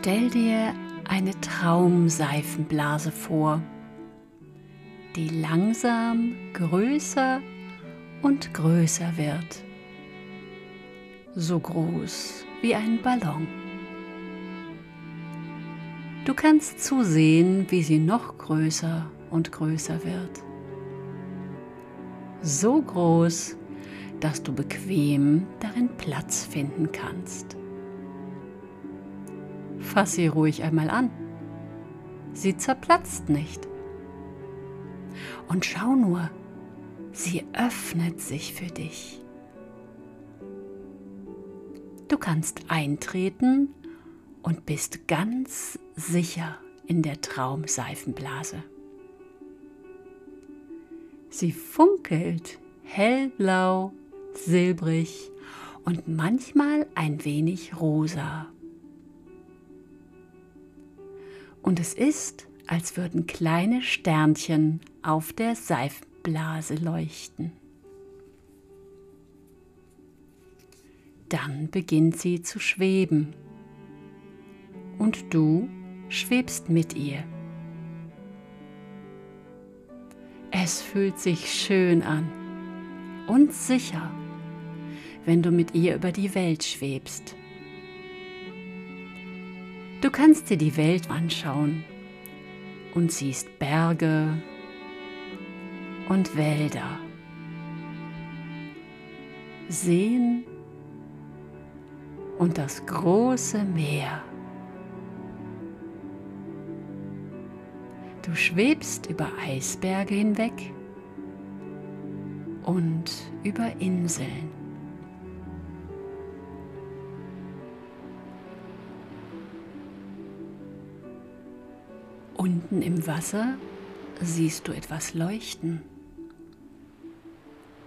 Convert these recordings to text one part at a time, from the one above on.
Stell dir eine Traumseifenblase vor, die langsam größer und größer wird, so groß wie ein Ballon. Du kannst zusehen, wie sie noch größer und größer wird. So groß, dass du bequem darin Platz finden kannst. Fass sie ruhig einmal an. Sie zerplatzt nicht. Und schau nur, sie öffnet sich für dich. Du kannst eintreten und bist ganz sicher in der Traumseifenblase. Sie funkelt hellblau, silbrig und manchmal ein wenig rosa. Und es ist, als würden kleine Sternchen auf der Seifenblase leuchten. Dann beginnt sie zu schweben und du schwebst mit ihr. Es fühlt sich schön an und sicher, wenn du mit ihr über die Welt schwebst. Du kannst dir die Welt anschauen und siehst Berge und Wälder, Seen und das große Meer. Du schwebst über Eisberge hinweg und über Inseln. Unten im Wasser siehst du etwas leuchten.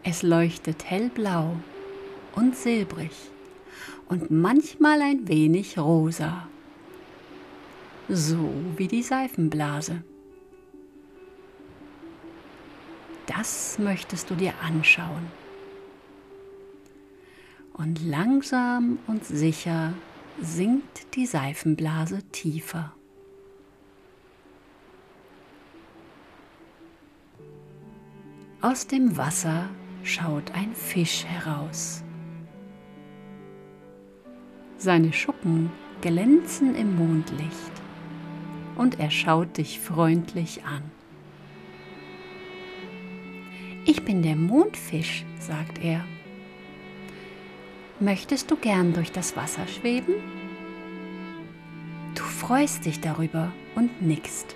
Es leuchtet hellblau und silbrig und manchmal ein wenig rosa, so wie die Seifenblase. Das möchtest du dir anschauen. Und langsam und sicher sinkt die Seifenblase tiefer. Aus dem Wasser schaut ein Fisch heraus. Seine Schuppen glänzen im Mondlicht und er schaut dich freundlich an. Ich bin der Mondfisch, sagt er. Möchtest du gern durch das Wasser schweben? Du freust dich darüber und nickst.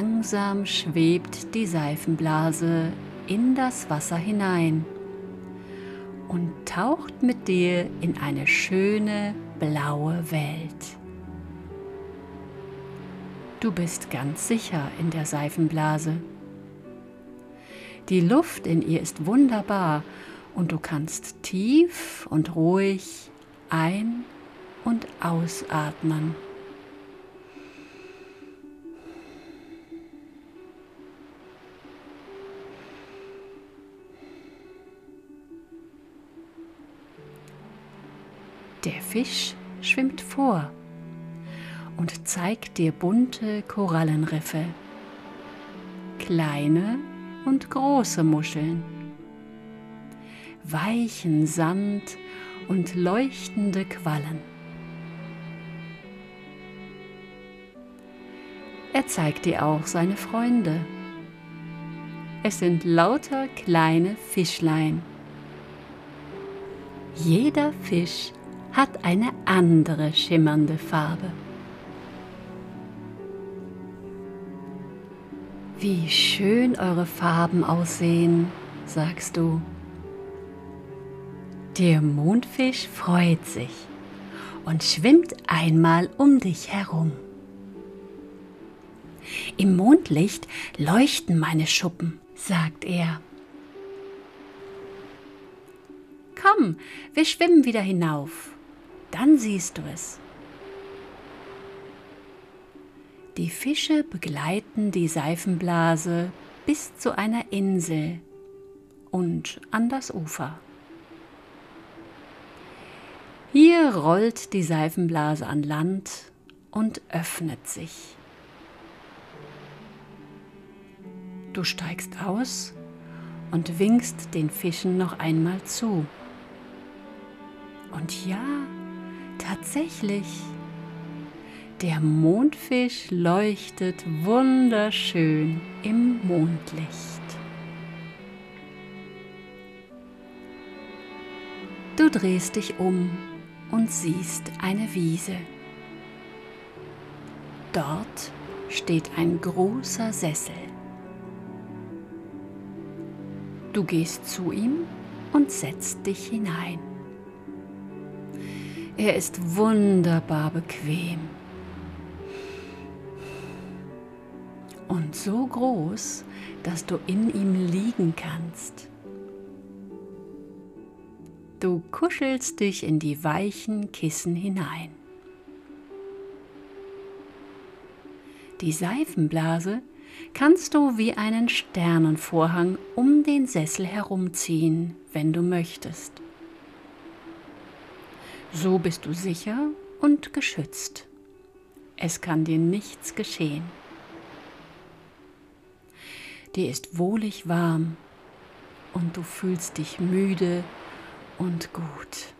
Langsam schwebt die Seifenblase in das Wasser hinein und taucht mit dir in eine schöne blaue Welt. Du bist ganz sicher in der Seifenblase. Die Luft in ihr ist wunderbar und du kannst tief und ruhig ein- und ausatmen. Der Fisch schwimmt vor und zeigt dir bunte Korallenriffe, kleine und große Muscheln, weichen Sand und leuchtende Quallen. Er zeigt dir auch seine Freunde. Es sind lauter kleine Fischlein. Jeder Fisch hat eine andere schimmernde Farbe. Wie schön eure Farben aussehen, sagst du. Der Mondfisch freut sich und schwimmt einmal um dich herum. Im Mondlicht leuchten meine Schuppen, sagt er. Komm, wir schwimmen wieder hinauf, dann siehst du es. Die Fische begleiten die Seifenblase bis zu einer Insel und an das Ufer. Hier rollt die Seifenblase an Land und öffnet sich. Du steigst aus und winkst den Fischen noch einmal zu. Und ja, tatsächlich, der Mondfisch leuchtet wunderschön im Mondlicht. Du drehst dich um und siehst eine Wiese. Dort steht ein großer Sessel. Du gehst zu ihm und setzt dich hinein. Er ist wunderbar bequem und so groß, dass du in ihm liegen kannst. Du kuschelst dich in die weichen Kissen hinein. Die Seifenblase kannst du wie einen Sternenvorhang um den Sessel herumziehen, wenn du möchtest. So bist du sicher und geschützt. Es kann dir nichts geschehen. Dir ist wohlig warm und du fühlst dich müde und gut.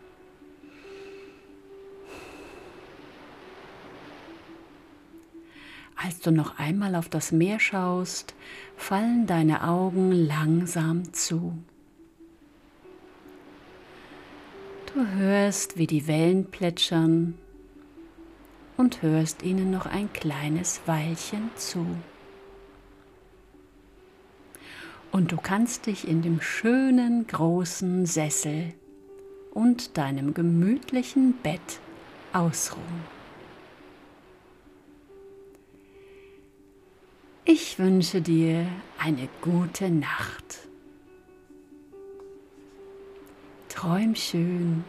Als du noch einmal auf das Meer schaust, fallen deine Augen langsam zu. Du hörst, wie die Wellen plätschern und hörst ihnen noch ein kleines Weilchen zu. Und du kannst dich in dem schönen großen Sessel und deinem gemütlichen Bett ausruhen. Ich wünsche dir eine gute Nacht. Träum schön.